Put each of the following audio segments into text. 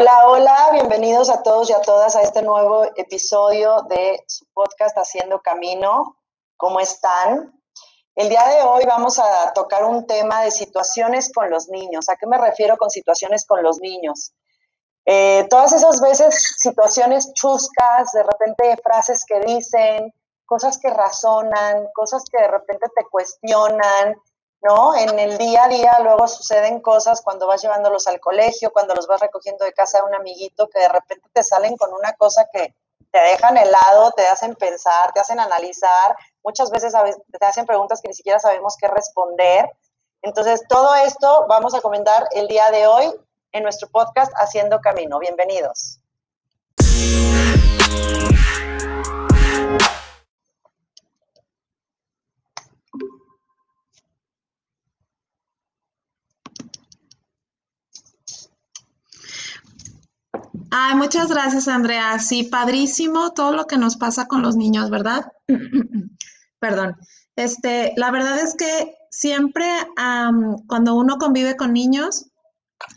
Hola, hola, bienvenidos a todos y a todas a este nuevo episodio de su podcast Haciendo Camino. ¿Cómo están? El día de hoy vamos a tocar un tema de situaciones con los niños. ¿A qué me refiero con situaciones con los niños? Eh, todas esas veces situaciones chuscas, de repente frases que dicen, cosas que razonan, cosas que de repente te cuestionan, ¿no? En el día a día luego suceden cosas cuando vas llevándolos al colegio, cuando los vas recogiendo de casa de un amiguito, que de repente te salen con una cosa que te dejan helado, te hacen pensar, te hacen analizar, muchas veces te hacen preguntas que ni siquiera sabemos qué responder. Entonces, todo esto vamos a comentar el día de hoy en nuestro podcast Haciendo Camino. Bienvenidos. Ay, muchas gracias, Andrea. Sí, padrísimo todo lo que nos pasa con los niños, ¿verdad? Perdón. Este, la verdad es que siempre cuando uno convive con niños,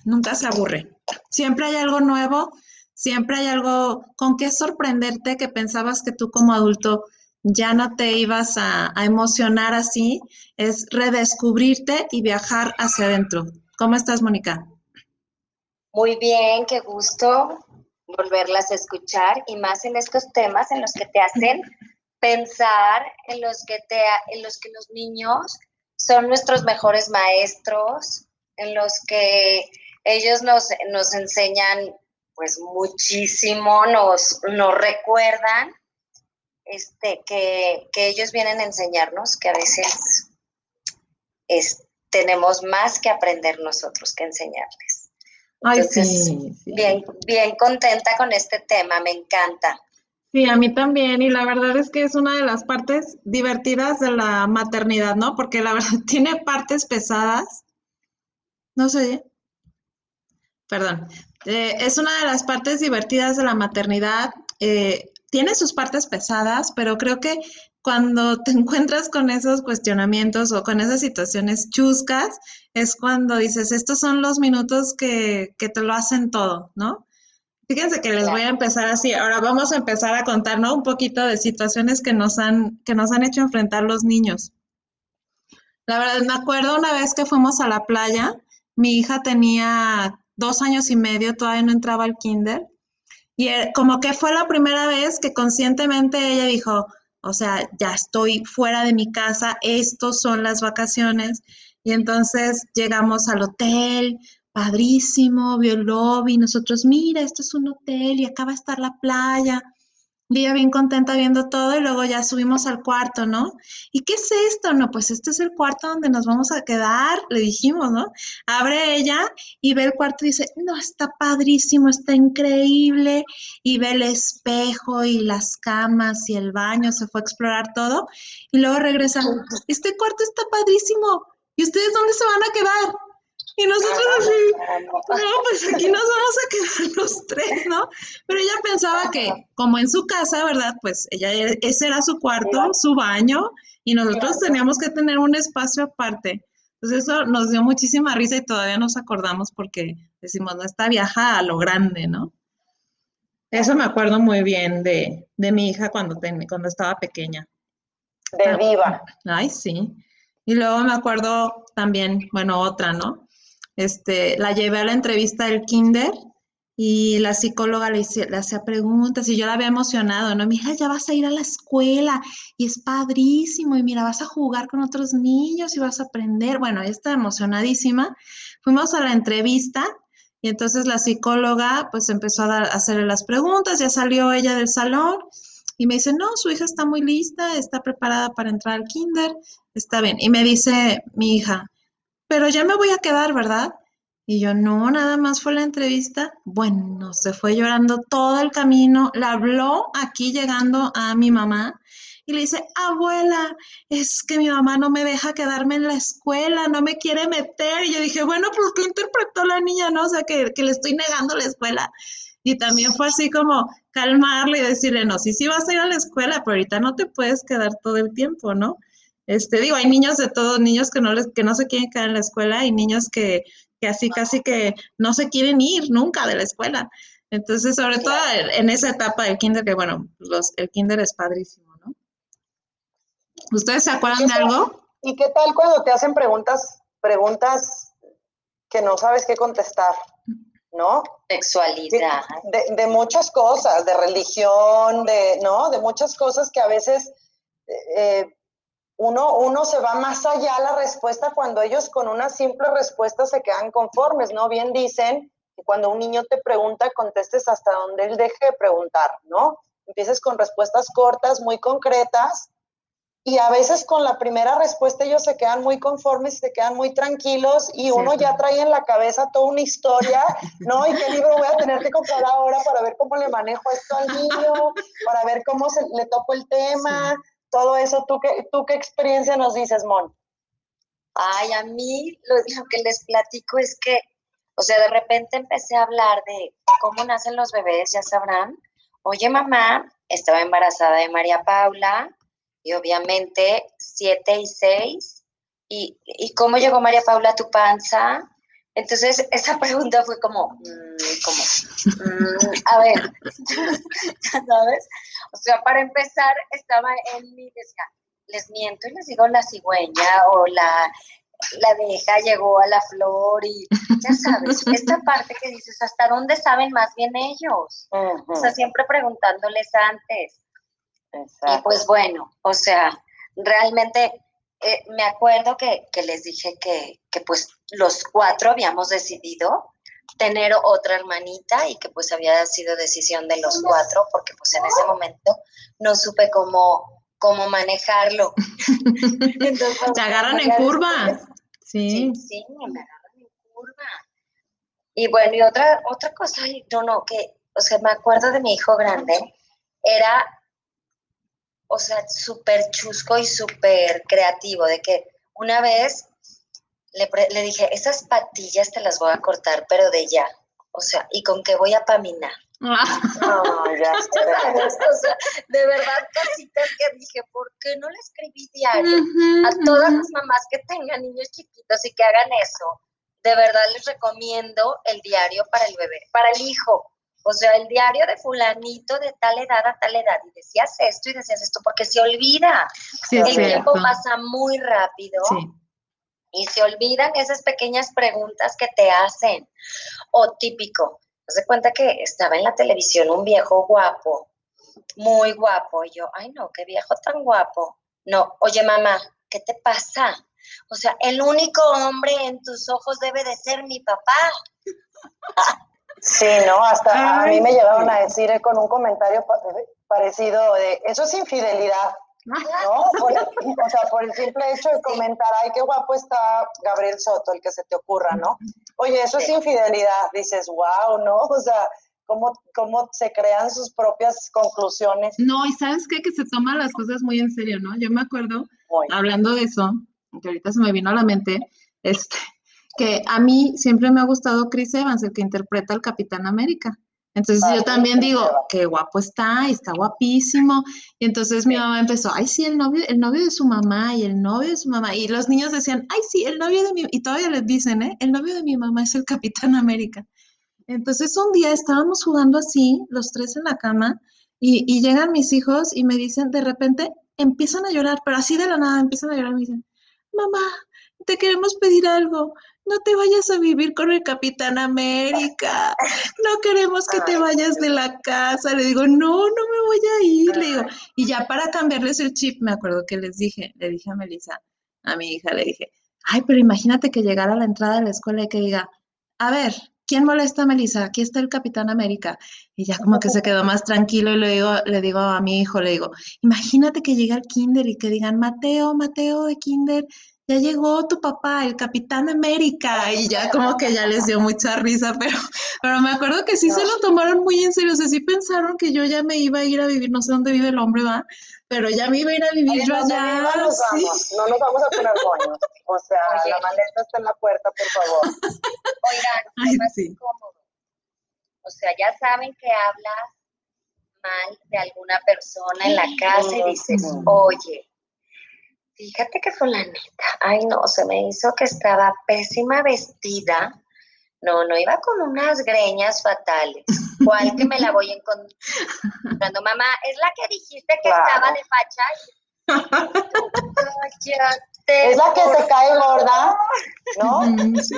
nunca se aburre. Siempre hay algo nuevo, siempre hay algo con qué sorprenderte que pensabas que tú como adulto ya no te ibas a, a emocionar así. Es redescubrirte y viajar hacia adentro. ¿Cómo estás, Mónica? Muy bien, qué gusto volverlas a escuchar y más en estos temas en los que te hacen pensar, en los que, te, en los, que los niños son nuestros mejores maestros, en los que ellos nos, nos enseñan pues muchísimo, nos, nos recuerdan este, que, que, ellos vienen a enseñarnos que a veces es, tenemos más que aprender nosotros que enseñarles. Ay, sí, Bien, bien contenta con este tema, me encanta. Sí, a mí también, y la verdad es que es una de las partes divertidas de la maternidad, ¿no? Porque la verdad tiene partes pesadas. No sé. Perdón. Eh, es una de las partes divertidas de la maternidad. Eh, tiene sus partes pesadas, pero creo que cuando te encuentras con esos cuestionamientos o con esas situaciones chuscas, es cuando dices, estos son los minutos que, que te lo hacen todo, ¿no? Fíjense que les voy a empezar así. Ahora vamos a empezar a contar, ¿no? Un poquito de situaciones que nos han, que nos han hecho enfrentar los niños. La verdad, me acuerdo una vez que fuimos a la playa, mi hija tenía dos años y medio, todavía no entraba al kinder, y eh, como que fue la primera vez que conscientemente ella dijo, o sea, ya estoy fuera de mi casa, estos son las vacaciones. Y entonces llegamos al hotel, padrísimo, vio el lobby, nosotros, mira, esto es un hotel y acá va a estar la playa. Día bien contenta viendo todo y luego ya subimos al cuarto, ¿no? ¿Y qué es esto? No, pues este es el cuarto donde nos vamos a quedar, le dijimos, ¿no? Abre ella y ve el cuarto y dice, no, está padrísimo, está increíble. Y ve el espejo y las camas y el baño, se fue a explorar todo. Y luego regresa, este cuarto está padrísimo. ¿Y ustedes dónde se van a quedar? Y nosotros así, no, pues aquí nos vamos a quedar los tres, ¿no? Pero ella pensaba que como en su casa, ¿verdad? Pues ella, ese era su cuarto, su baño, y nosotros teníamos que tener un espacio aparte. Entonces eso nos dio muchísima risa y todavía nos acordamos porque decimos, no, esta viaja a lo grande, ¿no? Eso me acuerdo muy bien de, de mi hija cuando, cuando estaba pequeña. De viva. Ay, sí. Y luego me acuerdo también, bueno, otra, ¿no? Este, la llevé a la entrevista del kinder y la psicóloga le, le hacía preguntas y yo la había emocionado, ¿no? Mira, ya vas a ir a la escuela y es padrísimo y mira, vas a jugar con otros niños y vas a aprender. Bueno, ella está emocionadísima. Fuimos a la entrevista y entonces la psicóloga pues empezó a, a hacerle las preguntas, ya salió ella del salón y me dice, no, su hija está muy lista, está preparada para entrar al kinder, está bien. Y me dice mi hija, pero ya me voy a quedar, ¿verdad? Y yo, no, nada más fue la entrevista. Bueno, se fue llorando todo el camino, la habló aquí llegando a mi mamá y le dice, abuela, es que mi mamá no me deja quedarme en la escuela, no me quiere meter. Y yo dije, bueno, pues ¿qué interpretó la niña? No, o sea, que, que le estoy negando la escuela. Y también fue así como calmarle y decirle, no, sí, sí vas a ir a la escuela, pero ahorita no te puedes quedar todo el tiempo, ¿no? Este, digo, hay niños de todos, niños que no, les, que no se quieren quedar en la escuela y niños que, que así casi que no se quieren ir nunca de la escuela. Entonces, sobre todo en esa etapa del kinder, que bueno, los, el kinder es padrísimo, ¿no? ¿Ustedes se acuerdan de algo? ¿Y qué tal cuando te hacen preguntas, preguntas que no sabes qué contestar? ¿No? Sexualidad. De, de, muchas cosas, de religión, de, ¿no? De muchas cosas que a veces eh, uno, uno se va más allá la respuesta cuando ellos con una simple respuesta se quedan conformes, ¿no? Bien dicen que cuando un niño te pregunta, contestes hasta donde él deje de preguntar, ¿no? Empieces con respuestas cortas, muy concretas, y a veces con la primera respuesta ellos se quedan muy conformes, se quedan muy tranquilos y uno ya trae en la cabeza toda una historia, ¿no? ¿Y qué libro voy a tener que comprar ahora para ver cómo le manejo esto al niño, para ver cómo se, le toco el tema, todo eso? ¿Tú qué, ¿Tú qué experiencia nos dices, Mon? Ay, a mí lo, que les platico es que, o sea, de repente empecé a hablar de cómo nacen los bebés, ya sabrán. Oye, mamá, estaba embarazada de María Paula, y obviamente siete y seis. ¿Y, ¿Y cómo llegó María Paula a tu panza? Entonces, esa pregunta fue como, mm, como mm, a ver, ¿sabes? O sea, para empezar, estaba en mi, decía, les miento y les digo la cigüeña o la, la abeja llegó a la flor y ya sabes, esta parte que dices, ¿hasta dónde saben más bien ellos? O sea, siempre preguntándoles antes. Y pues bueno, o sea, realmente eh, me acuerdo que, les dije que, pues los cuatro habíamos decidido tener otra hermanita y que pues había sido decisión de los cuatro porque pues en ese momento no supe cómo, cómo manejarlo. Entonces, Te agarran en curva. Sí. sí. me agarran en curva. Y bueno, y otra, otra cosa, no, no, que, o sea, me acuerdo de mi hijo grande, era o sea, súper chusco y súper creativo, de que una vez le, le, dije, esas patillas te las voy a cortar, pero de ya, o sea, y con qué voy a paminar. Oh, ya o sea, de verdad, casitas que dije, ¿por qué no le escribí diario a todas las mamás que tengan niños chiquitos y que hagan eso? De verdad les recomiendo el diario para el bebé, para el hijo, o sea, el diario de fulanito de tal edad a tal edad, y decías esto y decías esto, porque se olvida. el tiempo pasa muy rápido y se olvidan esas pequeñas preguntas que te hacen. O típico, se cuenta que estaba en la televisión un viejo guapo, muy guapo, y yo, ay no, qué viejo tan guapo. No, oye mamá, ¿qué te pasa? O sea, el único hombre en tus ojos debe de ser mi papá. Sí, ¿no? Hasta a mí me llegaron a decir con un comentario parecido de, eso es infidelidad, ¿no? o sea, por el simple hecho de comentar, ay, qué guapo está Gabriel Soto, el que se te ocurra, ¿no? Oye, eso es infidelidad, dices, wow, ¿no? O sea, cómo, cómo se crean sus propias conclusiones. No, y sabes qué, que se toman las cosas muy en serio, ¿no? Yo me acuerdo, hablando de eso, que ahorita se me vino a la mente, este, que a mí siempre me ha gustado Chris Evans, el que interpreta al Capitán América. Entonces yo también digo, qué guapo está, está guapísimo. Y entonces mi mamá empezó, ay, sí, el novio, el novio de su mamá y el novio de su mamá. Y los niños decían, ay, sí, el novio de mi, y todavía les dicen, ¿eh? El novio de mi mamá es el Capitán América. Entonces un día estábamos jugando así, los tres en la cama, y, y llegan mis hijos y me dicen, de repente empiezan a llorar, pero así de la nada empiezan a llorar y me dicen, mamá, te queremos pedir algo no te vayas a vivir con el Capitán América, no queremos que te vayas de la casa. Le digo, no, no me voy a ir. Le digo, y ya para cambiarles el chip, me acuerdo que les dije, le dije a Melissa, a mi hija, le dije, ay, pero imagínate que llegara a la entrada de la escuela y que diga, a ver, ¿quién molesta a Melissa? Aquí está el Capitán América. Y ya como que se quedó más tranquilo y le digo, le digo a mi hijo, le digo, imagínate que llegue al kinder y que digan, Mateo, Mateo de kinder, ya llegó tu papá, el Capitán América, y ya como que ya les dio mucha risa, pero, pero me acuerdo que sí se lo tomaron muy en serio, o sea, sí pensaron que yo ya me iba a ir a vivir, no sé dónde vive el hombre, va, pero ya me iba a ir a vivir yo allá. No nos, vamos, no nos vamos a poner moños, o sea, la maleta está en la puerta, por favor. Oigan, es sí. incómodo. O sea, ya saben que hablas mal de alguna persona en la casa y dices, oye, Fíjate que fue la neta. Ay, no, se me hizo que estaba pésima vestida. No, no iba con unas greñas fatales. ¿Cuál que me la voy encontrando? Mamá, es la que dijiste que estaba de facha. es la que te cae gorda, ¿no? Sí.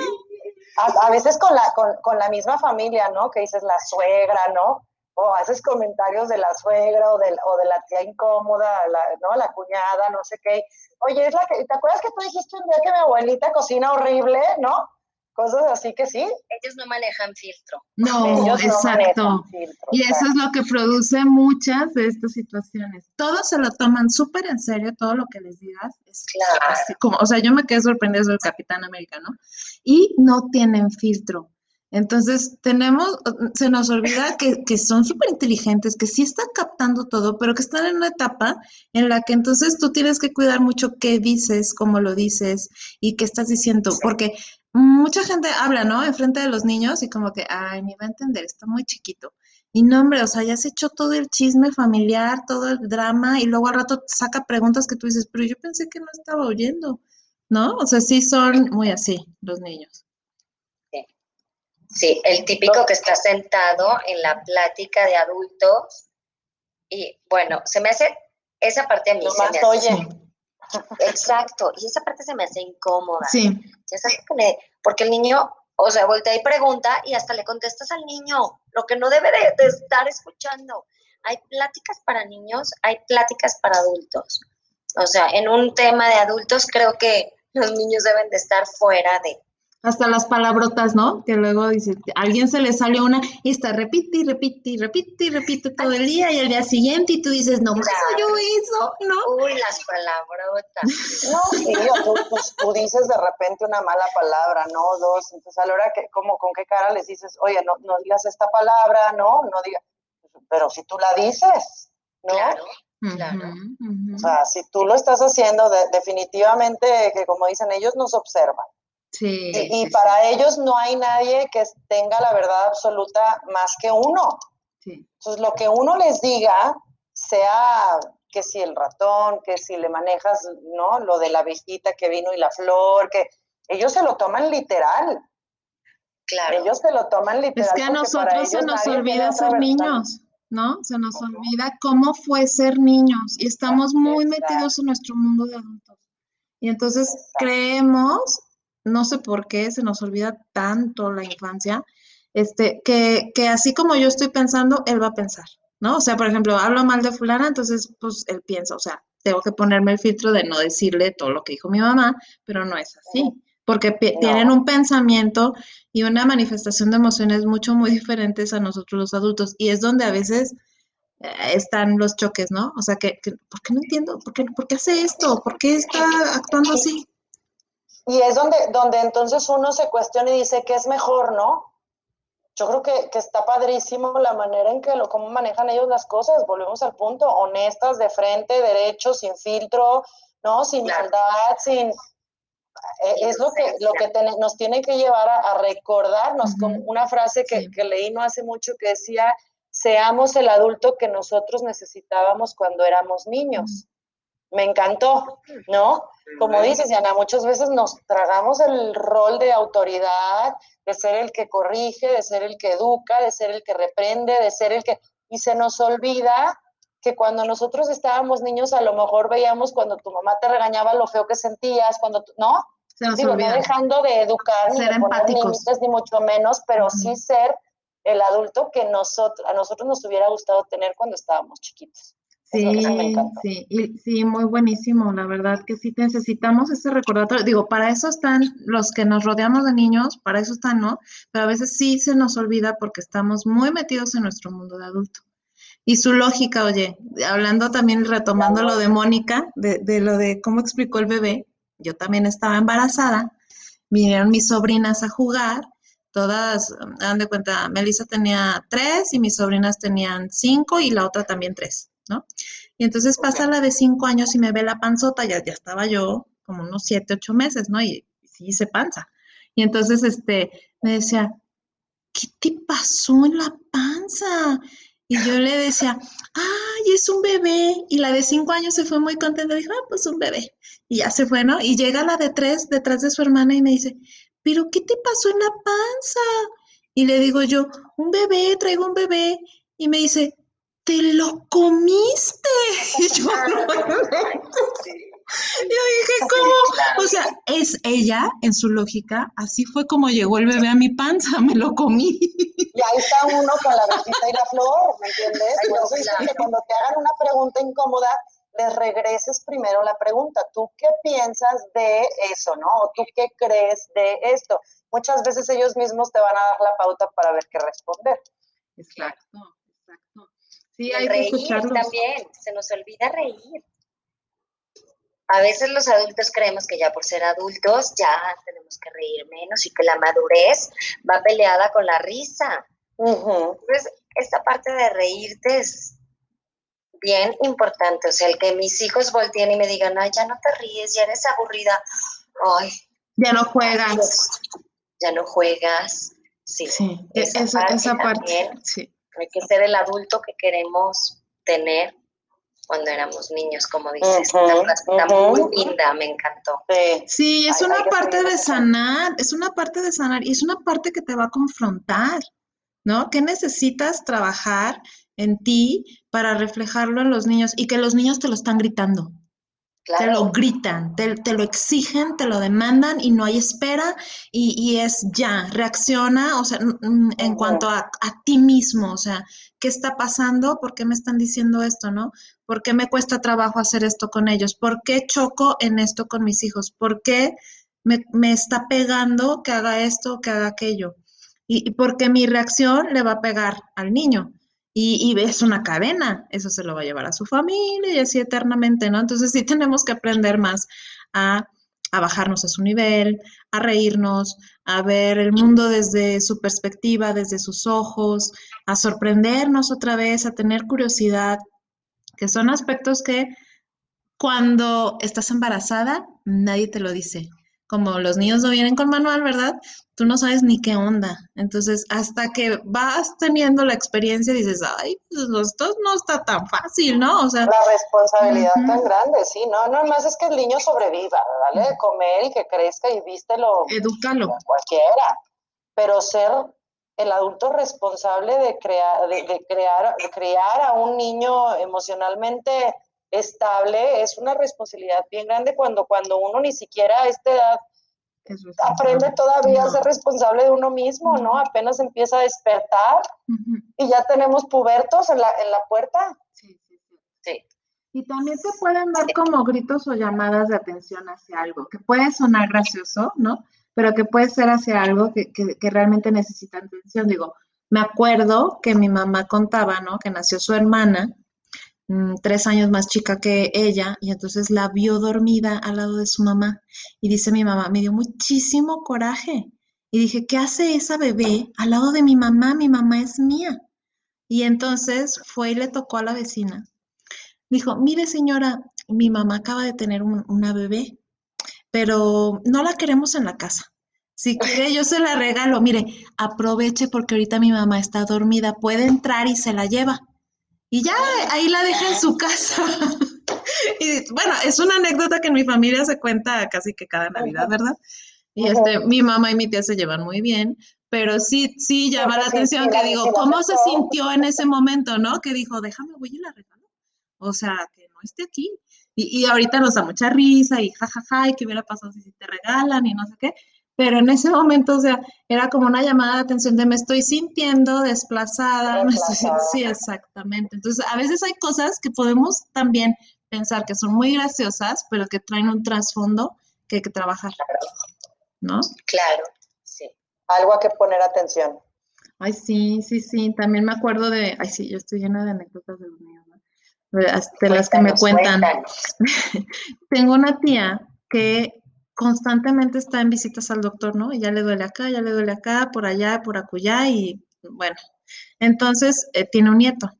A, veces con la, con, con, la misma familia, ¿no? Que dices la suegra, ¿no? O haces comentarios de la suegra o de, o de la tía incómoda, la, ¿no? La cuñada, no sé qué. Oye, es la que, ¿te acuerdas que tú dijiste un día que mi abuelita cocina horrible, ¿no? cosas así que sí. Ellos no manejan filtro. No, exacto. y eso es lo que produce muchas de estas situaciones. Todos se lo toman súper en serio, todo lo que les digas. Es claro. como, o sea, yo me quedé sorprendida del Capitán América, ¿no? Y no tienen filtro. Entonces, tenemos, se nos olvida que, que son súper inteligentes, que sí están captando todo, pero que están en una etapa en la que entonces tú tienes que cuidar mucho qué dices, cómo lo dices y qué estás diciendo, porque mucha gente habla, ¿no? Enfrente de los niños y como que, ay, ni va a entender, está muy chiquito. Y no, hombre, o sea, ya has hecho todo el chisme familiar, todo el drama, y luego al rato saca preguntas que tú dices, pero yo pensé que no estaba oyendo, ¿no? O sea, sí son muy así los niños. Sí, el típico que está sentado en la plática de adultos, y bueno, se me hace, esa parte a mí se me oye. Exacto, y esa parte se me hace incómoda. Sí. porque el niño, o sea, voltea y pregunta y hasta le contestas al niño lo que no debe de, estar escuchando. Hay pláticas para niños, hay pláticas para adultos. O sea, en un tema de adultos creo que los niños deben de estar fuera de, hasta las palabrotas, ¿no? Que luego dice, a alguien se le salió una y está repite y repite y repite y repite todo el día y al día siguiente y tú dices, no más yo eso, ¿no? Uy, las palabrotas. No, sí, tú, tú, dices de repente una mala palabra, ¿no? Dos, entonces a la hora que, como, ¿con qué cara les dices, oye, no, no digas esta palabra, ¿no? No digas, pero si tú la dices, ¿no? Claro. Claro. O sea, si tú lo estás haciendo, definitivamente, que como dicen ellos, nos observan y, para ellos no hay nadie que tenga la verdad absoluta más que uno. Entonces, lo que uno les diga, sea que si el ratón, que si le manejas, ¿no? Lo de la abejita que vino y la flor, que ellos se lo toman literal. Claro. Ellos se lo toman literal. Es que a nosotros se nos olvida ser niños, ¿no? Se nos olvida cómo fue ser niños y estamos muy metidos en nuestro mundo de adultos. Y entonces creemos no sé por qué se nos olvida tanto la infancia, este, que, que así como yo estoy pensando, él va a pensar, ¿no? O sea, por ejemplo, hablo mal de fulana, entonces, pues él piensa, o sea, tengo que ponerme el filtro de no decirle todo lo que dijo mi mamá, pero no es así, porque tienen un pensamiento y una manifestación de emociones mucho, muy diferentes a nosotros los adultos, y es donde a veces eh, están los choques, ¿no? O sea, que, ¿por qué no entiendo? ¿Por qué, ¿Por qué hace esto? ¿Por qué está actuando así? Y es donde, donde entonces uno se cuestiona y dice que es mejor, ¿no? Yo creo que, que, está padrísimo la manera en que lo, cómo manejan ellos las cosas, volvemos al punto, honestas, de frente, derecho, sin filtro, ¿no? Sin maldad, sin... Eh, es lo que, lo que nos tiene que llevar a, recordarnos, con una frase que, que leí no hace mucho que decía, seamos el adulto que nosotros necesitábamos cuando éramos niños me encantó, ¿no? Como dices, Diana, muchas veces nos tragamos el rol de autoridad, de ser el que corrige, de ser el que educa, de ser el que reprende, de ser el que... Y se nos olvida que cuando nosotros estábamos niños, a lo mejor veíamos cuando tu mamá te regañaba lo feo que sentías, cuando, tú, ¿no? Se nos Digo, no dejando de educar, ni de poner límites, ni mucho menos, pero sí ser el adulto que nosotros, a nosotros nos hubiera gustado tener cuando estábamos chiquitos. Sí, sí, y, sí, muy buenísimo, la verdad que sí necesitamos ese recordatorio. Digo, para eso están los que nos rodeamos de niños, para eso están, ¿no? Pero a veces sí se nos olvida porque estamos muy metidos en nuestro mundo de adulto. Y su lógica, oye, hablando también, retomando lo de Mónica, de, de lo de cómo explicó el bebé, yo también estaba embarazada, vinieron mis sobrinas a jugar, todas, dan de cuenta, Melissa tenía tres y mis sobrinas tenían cinco y la otra también tres. ¿No? Y entonces pasa la de cinco años y me ve la panzota, ya, ya estaba yo como unos siete, ocho meses, ¿no? Y, sí se panza. Y entonces, este, me decía, ¿qué te pasó en la panza? Y yo le decía, ay, es un bebé. Y la de cinco años se fue muy contenta, dijo, ah, pues un bebé. Y ya se fue, ¿no? Y llega la de tres detrás de su hermana y me dice, ¿pero qué te pasó en la panza? Y le digo yo, un bebé, traigo un bebé. Y me dice, ¿te lo comiste? Y yo, yo dije, ¿cómo? O sea, es ella, en su lógica, así fue como llegó el bebé a mi panza, me lo comí. Y ahí está uno con la rosita y la flor, ¿me entiendes? Que cuando te hagan una pregunta incómoda, les regreses primero la pregunta. ¿Tú qué piensas de eso, no? ¿O tú qué crees de esto? Muchas veces ellos mismos te van a dar la pauta para ver qué responder. Exacto. Sí, hay reír que también, se nos olvida reír. A veces los adultos creemos que ya por ser adultos ya tenemos que reír menos y que la madurez va peleada con la risa. Entonces, esta parte de reírte es bien importante. O sea, el que mis hijos volteen y me digan, ay, ya no te ríes, ya eres aburrida. Ay. Ya no juegas. Ya no juegas. Sí, esa, parte, Hay que ser el adulto que queremos tener cuando éramos niños, como dices. está muy linda, me encantó. Sí, es una parte de sanar, es una parte de sanar y es una parte que te va a confrontar, ¿no? ¿Qué necesitas trabajar en ti para reflejarlo en los niños y que los niños te lo están gritando? Te lo gritan, te, lo exigen, te lo demandan y no hay espera y, es ya, reacciona, o sea, en cuanto a, a, ti mismo, o sea, ¿qué está pasando? ¿Por qué me están diciendo esto, no? ¿Por qué me cuesta trabajo hacer esto con ellos? ¿Por qué choco en esto con mis hijos? ¿Por qué me, está pegando que haga esto, que haga aquello? Y, porque mi reacción le va a pegar al niño. Y, es una cadena, eso se lo va a llevar a su familia y así eternamente, ¿no? Entonces sí tenemos que aprender más a, bajarnos a su nivel, a reírnos, a ver el mundo desde su perspectiva, desde sus ojos, a sorprendernos otra vez, a tener curiosidad, que son aspectos que cuando estás embarazada nadie te lo dice. Como los niños no vienen con manual, ¿verdad? Tú no sabes ni qué onda. Entonces, hasta que vas teniendo la experiencia, dices, ay, pues esto no está tan fácil, ¿no? O sea, la responsabilidad tan grande, sí, no, no más es que el niño sobreviva, dale de comer y que crezca y vístelo. Edúcalo. Cualquiera. Pero ser el adulto responsable de crear, de, crear, de crear a un niño emocionalmente estable es una responsabilidad bien grande cuando, cuando uno ni siquiera a esta edad aprende todavía a ser responsable de uno mismo, ¿no? Apenas empieza a despertar y ya tenemos pubertos en la, en la puerta. Sí, sí, sí. Y también te pueden dar como gritos o llamadas de atención hacia algo, que puede sonar gracioso, ¿no? pero que puede ser hacia algo que, realmente necesita atención. Digo, me acuerdo que mi mamá contaba, ¿no? Que nació su hermana, mm, tres años más chica que ella, y entonces la vio dormida al lado de su mamá. Y dice mi mamá, me dio muchísimo coraje. Y dije, ¿qué hace esa bebé al lado de mi mamá? Mi mamá es mía. Y entonces fue y le tocó a la vecina. Dijo, mire señora, mi mamá acaba de tener una bebé pero no la queremos en la casa. Si quiere, yo se la regalo. Mire, aproveche porque ahorita mi mamá está dormida, puede entrar y se la lleva. Y ya ahí la deja en su casa. y bueno, es una anécdota que en mi familia se cuenta casi que cada Navidad, ¿verdad? Y este, mi mamá y mi tía se llevan muy bien, pero sí, sí llama la atención que digo, ¿cómo se sintió en ese momento, no? Que dijo, déjame, voy y la regalo. O sea, que no esté aquí. Y, ahorita nos da mucha risa y jajaja, y qué hubiera pasado si te regalan y no sé qué. Pero en ese momento, o sea, era como una llamada de atención de me estoy sintiendo desplazada. sí, exactamente. Entonces, a veces hay cosas que podemos también pensar que son muy graciosas, pero que traen un trasfondo que hay que trabajar. ¿No? Claro, sí. Algo a que poner atención. Ay, sí, sí, sí. También me acuerdo de, ay, sí, yo estoy llena de anécdotas de los míos de las que me cuentan. Tengo una tía que constantemente está en visitas al doctor, ¿no? Y ya le duele acá, ya le duele acá, por allá, por acullá, y bueno, entonces eh, tiene un nieto.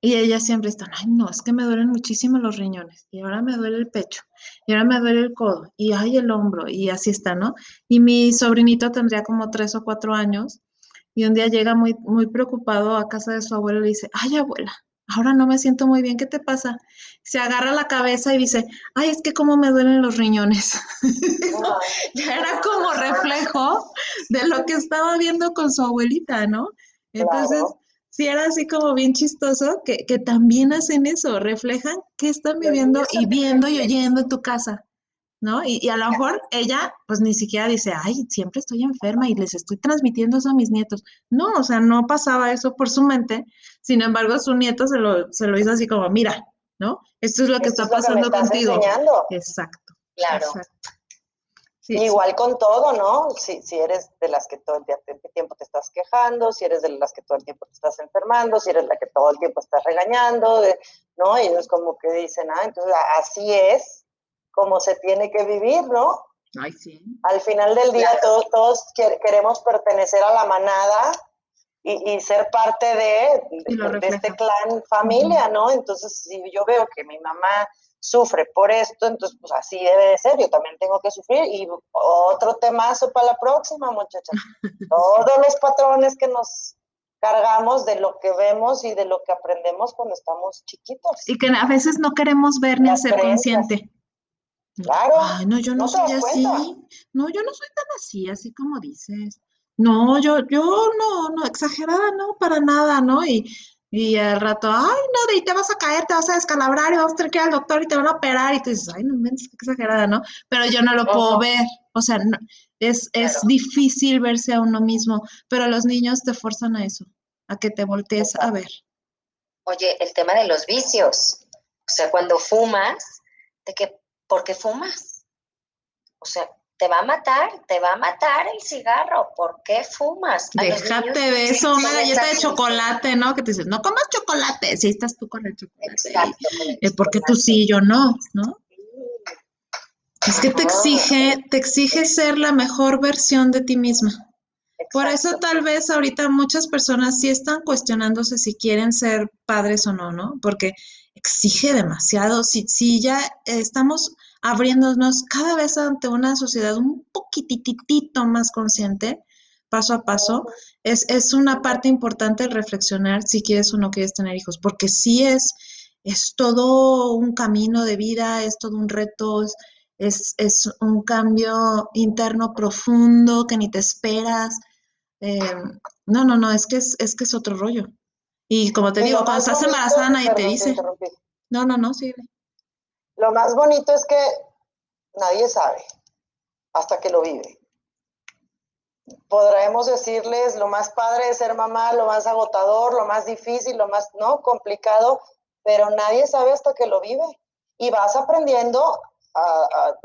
Y ella siempre está, ay, no, es que me duelen muchísimo los riñones, y ahora me duele el pecho, y ahora me duele el codo, y ay, el hombro, y así está, ¿no? Y mi sobrinito tendría como tres o cuatro años, y un día llega muy, muy preocupado a casa de su abuelo y le dice, ay, abuela, ahora no me siento muy bien, ¿qué te pasa? Se agarra la cabeza y dice, ay, es que cómo me duelen los riñones. ya era como reflejo de lo que estaba viendo con su abuelita, ¿no? Entonces, sí era así como bien chistoso que, que también hacen eso, reflejan qué están viviendo y viendo y oyendo en tu casa. ¿No? Y, a lo mejor ella, pues ni siquiera dice, ay, siempre estoy enferma y les estoy transmitiendo eso a mis nietos. No, o sea, no pasaba eso por su mente. Sin embargo, su nieto se lo, se lo hizo así como, mira, ¿no? Esto es lo que está pasando contigo. Exacto. Claro. Igual con todo, ¿no? Si, si eres de las que todo el tiempo te estás quejando, si eres de las que todo el tiempo te estás enfermando, si eres la que todo el tiempo estás regañando, ¿no? Y ellos como que dicen, ah, entonces así es, como se tiene que vivir, ¿no? Ay, sí. Al final del día todos, todos queremos pertenecer a la manada y, ser parte de, de, este clan familia, ¿no? Entonces, si yo veo que mi mamá sufre por esto, entonces pues así debe de ser, yo también tengo que sufrir. Y otro temazo para la próxima, muchachas. Todos los patrones que nos cargamos de lo que vemos y de lo que aprendemos cuando estamos chiquitos. Y que a veces no queremos ver ni hacer consciente. Claro. Ay, no, yo no, soy así. No, yo no soy tan así, así como dices. No, yo, yo no, no, exagerada, no, para nada, ¿no? Y, y al rato, ay, no, y te vas a caer, te vas a descalabrar y vas a tener que ir al doctor y te van a operar. Y tú dices, ay, no me qué exagerada, ¿no? Pero yo no lo puedo ver. O sea, es, es difícil verse a uno mismo, pero los niños te forzan a eso, a que te voltees a ver. Oye, el tema de los vicios. O sea, cuando fumas, de que ¿por qué fumas? O sea, te va a matar, te va a matar el cigarro. ¿Por qué fumas? Déjate de eso, una galleta de chocolate, ¿no? Que te dices, no comas chocolate, si estás tú con el chocolate. Exacto. ¿Por qué tú sí, yo no? ¿No? Es que te exige, te exige ser la mejor versión de ti misma. Por eso tal vez ahorita muchas personas sí están cuestionándose si quieren ser padres o no, ¿no? Porque exige demasiado. Si, si ya estamos abriéndonos cada vez ante una sociedad un poquititito más consciente, paso a paso, es, es una parte importante el reflexionar si quieres o no quieres tener hijos, porque sí es, es todo un camino de vida, es todo un reto, es, es un cambio interno profundo que ni te esperas. Eh, no, no, no, es que es, es que es otro rollo. Y como te digo, cuando estás embarazada nadie te dice. No, no, no, sí. Lo más bonito es que nadie sabe hasta que lo vive. Podremos decirles lo más padre de ser mamá, lo más agotador, lo más difícil, lo más no complicado, pero nadie sabe hasta que lo vive. Y vas aprendiendo a,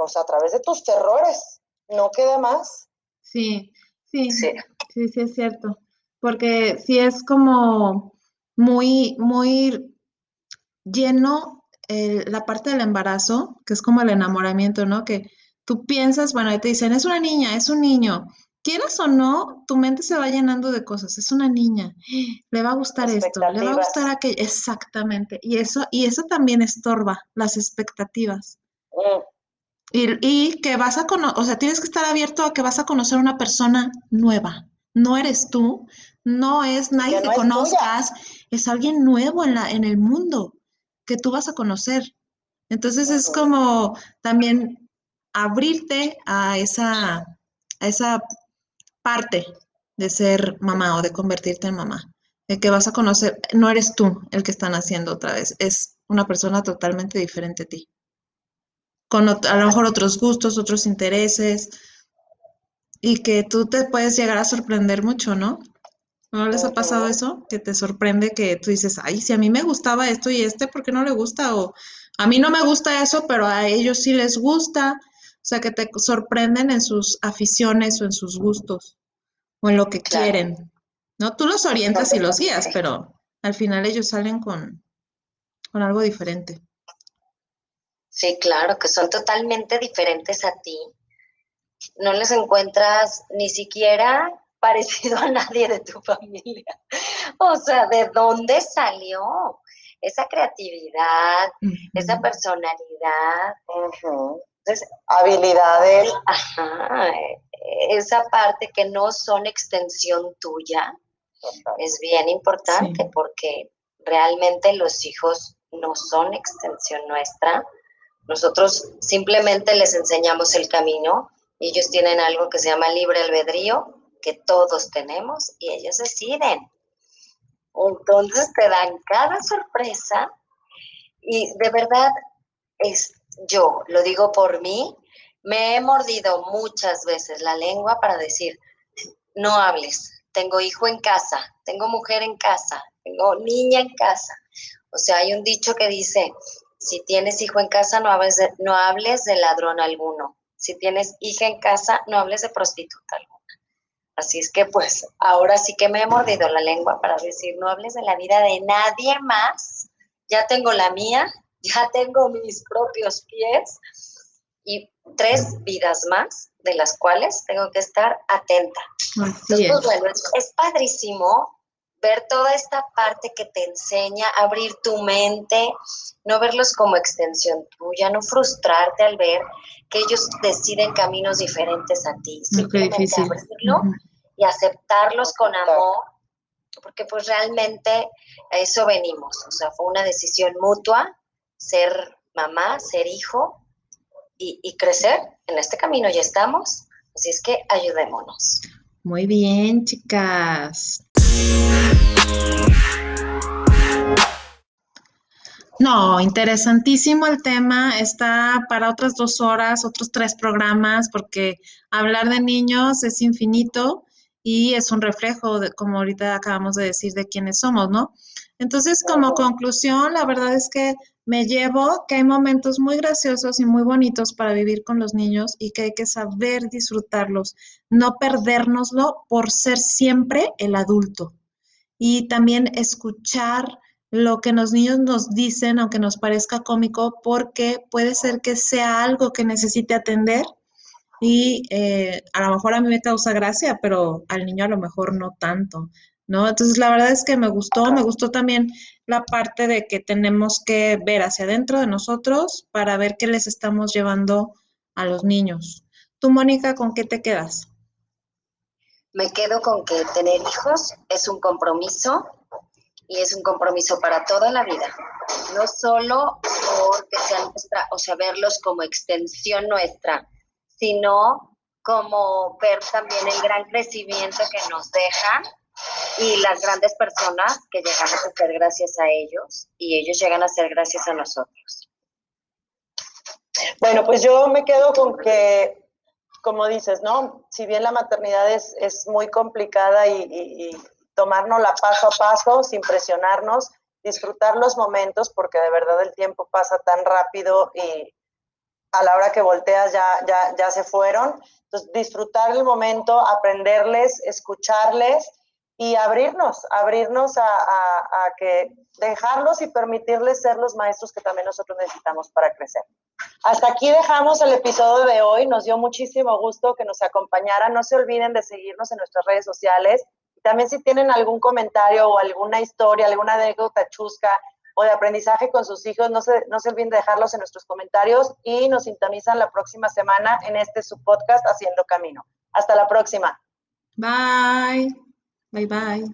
o sea, a través de tus terrores, no queda más. Sí, sí, sí, sí, sí es cierto, porque si es como muy, muy lleno la parte del embarazo, que es como el enamoramiento, ¿no? Que tú piensas, bueno, y te dicen, es una niña, es un niño. Quieras o no, tu mente se va llenando de cosas. Es una niña, le va a gustar esto, le va a gustar aquello. Exactamente. Y eso, y eso también estorba las expectativas. Mm. Y, y, que vas a conocer, o sea, tienes que estar abierto a que vas a conocer una persona nueva. No eres tú, no es nadie que conozcas, es alguien nuevo en, la, en el mundo que tú vas a conocer. Entonces es como también abrirte a esa, a esa parte de ser mamá o de convertirte en mamá, de que vas a conocer, no eres tú el que están haciendo otra vez, es una persona totalmente diferente a ti, con a lo mejor otros gustos, otros intereses, y que tú te puedes llegar a sorprender mucho, ¿no? ¿No les ha pasado eso? Que te sorprende que tú dices, ay, si a mí me gustaba esto y este, ¿por qué no le gusta? O a mí no me gusta eso, pero a ellos sí les gusta. O sea, que te sorprenden en sus aficiones o en sus gustos o en lo que quieren. ¿No? Tú los orientas y los guías, pero al final ellos salen con, con algo diferente. Sí, claro, que son totalmente diferentes a ti. No les encuentras ni siquiera parecido a nadie de tu familia. O sea, ¿de dónde salió esa creatividad, esa personalidad? habilidades. esa parte que no son extensión tuya es bien importante porque realmente los hijos no son extensión nuestra. Nosotros simplemente les enseñamos el camino ellos tienen algo que se llama libre albedrío, que todos tenemos y ellos deciden. Entonces te dan cada sorpresa y de verdad es yo, lo digo por mí, me he mordido muchas veces la lengua para decir, no hables, tengo hijo en casa, tengo mujer en casa, tengo niña en casa. O sea, hay un dicho que dice, si tienes hijo en casa, no hables de, no hables de ladrón alguno. Si tienes hija en casa, no hables de prostituta alguna. Así es que pues ahora sí que me he mordido la lengua para decir, no hables de la vida de nadie más. Ya tengo la mía, ya tengo mis propios pies y tres vidas más de las cuales tengo que estar atenta. Entonces, pues, bueno, es, padrísimo ver toda esta parte que te enseña a abrir tu mente, no verlos como extensión tuya, no frustrarte al ver que ellos deciden caminos diferentes a ti, simplemente abrirlo y aceptarlos con amor, porque pues realmente a eso venimos, o sea, fue una decisión mutua ser mamá, ser hijo y, y crecer. En este camino ya estamos, así es que ayudémonos. Muy bien, chicas. No, interesantísimo el tema. Está para otras dos horas, otros tres programas, porque hablar de niños es infinito y es un reflejo, de, como ahorita acabamos de decir, de quiénes somos, ¿no? Entonces, como conclusión, la verdad es que me llevo que hay momentos muy graciosos y muy bonitos para vivir con los niños y que hay que saber disfrutarlos, no perdérnoslo por ser siempre el adulto. Y también escuchar lo que los niños nos dicen, aunque nos parezca cómico, porque puede ser que sea algo que necesite atender y eh, a lo mejor a mí me causa gracia, pero al niño a lo mejor no tanto. ¿no? Entonces, la verdad es que me gustó, me gustó también la parte de que tenemos que ver hacia adentro de nosotros para ver qué les estamos llevando a los niños. Tú, Mónica, ¿con qué te quedas? Me quedo con que tener hijos es un compromiso y es un compromiso para toda la vida. No solo porque sean nuestra, o sea, verlos como extensión nuestra, sino como ver también el gran crecimiento que nos dejan y las grandes personas que llegamos a ser gracias a ellos y ellos llegan a ser gracias a nosotros. Bueno, pues yo me quedo con que, como dices, ¿no? Si bien la maternidad es, es muy complicada y, y, y paso a paso, sin presionarnos, disfrutar los momentos, porque de verdad el tiempo pasa tan rápido y a la hora que volteas ya, ya, ya se fueron. Entonces, disfrutar el momento, aprenderles, escucharles y abrirnos, abrirnos a, que dejarlos y permitirles ser los maestros que también nosotros necesitamos para crecer. Hasta aquí dejamos el episodio de hoy. Nos dio muchísimo gusto que nos acompañaran. No se olviden de seguirnos en nuestras redes sociales. También si tienen algún comentario o alguna historia, alguna anécdota chusca o de aprendizaje con sus hijos, no se, no se olviden de dejarlos en nuestros comentarios y nos sintonizan la próxima semana en este su podcast Haciendo Camino. Hasta la próxima. Bye. Bye bye.